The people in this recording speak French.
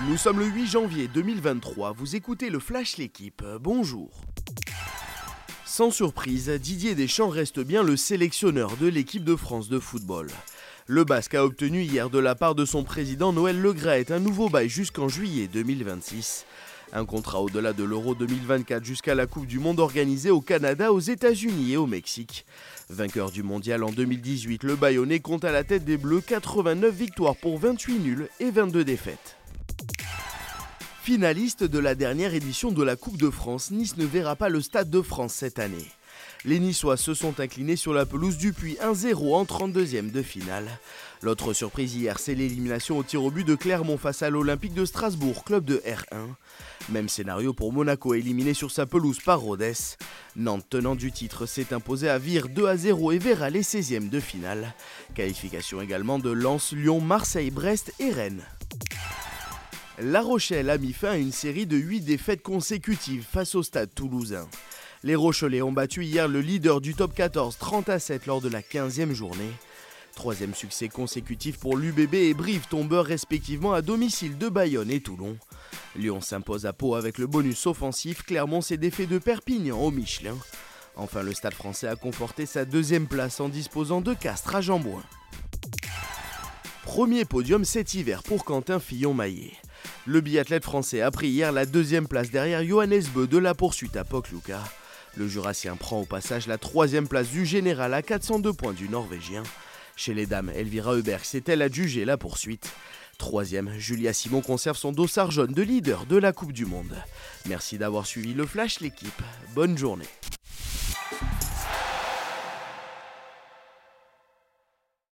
Nous sommes le 8 janvier 2023, vous écoutez le Flash L'équipe, bonjour. Sans surprise, Didier Deschamps reste bien le sélectionneur de l'équipe de France de football. Le Basque a obtenu hier de la part de son président Noël Legraet un nouveau bail jusqu'en juillet 2026. Un contrat au-delà de l'Euro 2024 jusqu'à la Coupe du Monde organisée au Canada, aux États-Unis et au Mexique. Vainqueur du mondial en 2018, le Bayonnais compte à la tête des Bleus 89 victoires pour 28 nuls et 22 défaites. Finaliste de la dernière édition de la Coupe de France, Nice ne verra pas le Stade de France cette année. Les Niçois se sont inclinés sur la pelouse du Puy 1-0 en 32e de finale. L'autre surprise hier, c'est l'élimination au tir au but de Clermont face à l'Olympique de Strasbourg, club de R1. Même scénario pour Monaco éliminé sur sa pelouse par Rodez. Nantes tenant du titre s'est imposé à Vire 2 à 0 et verra les 16e de finale. Qualification également de Lens, Lyon, Marseille, Brest et Rennes. La Rochelle a mis fin à une série de 8 défaites consécutives face au stade toulousain. Les Rochelais ont battu hier le leader du top 14 30 à 7 lors de la 15e journée. Troisième succès consécutif pour l'UBB et Brive tombeur respectivement à domicile de Bayonne et Toulon. Lyon s'impose à Pau avec le bonus offensif, Clermont s'est défait de Perpignan au Michelin. Enfin, le Stade français a conforté sa deuxième place en disposant de Castres à Jambouin. Premier podium cet hiver pour Quentin Fillon-Maillet. Le biathlète français a pris hier la deuxième place derrière Johannes Beu de la poursuite à Pokluka. Le Jurassien prend au passage la troisième place du général à 402 points du Norvégien. Chez les dames, Elvira Heuberg s'est-elle adjugée la poursuite? Troisième, Julia Simon conserve son dossard jaune de leader de la Coupe du Monde. Merci d'avoir suivi le Flash l'équipe. Bonne journée.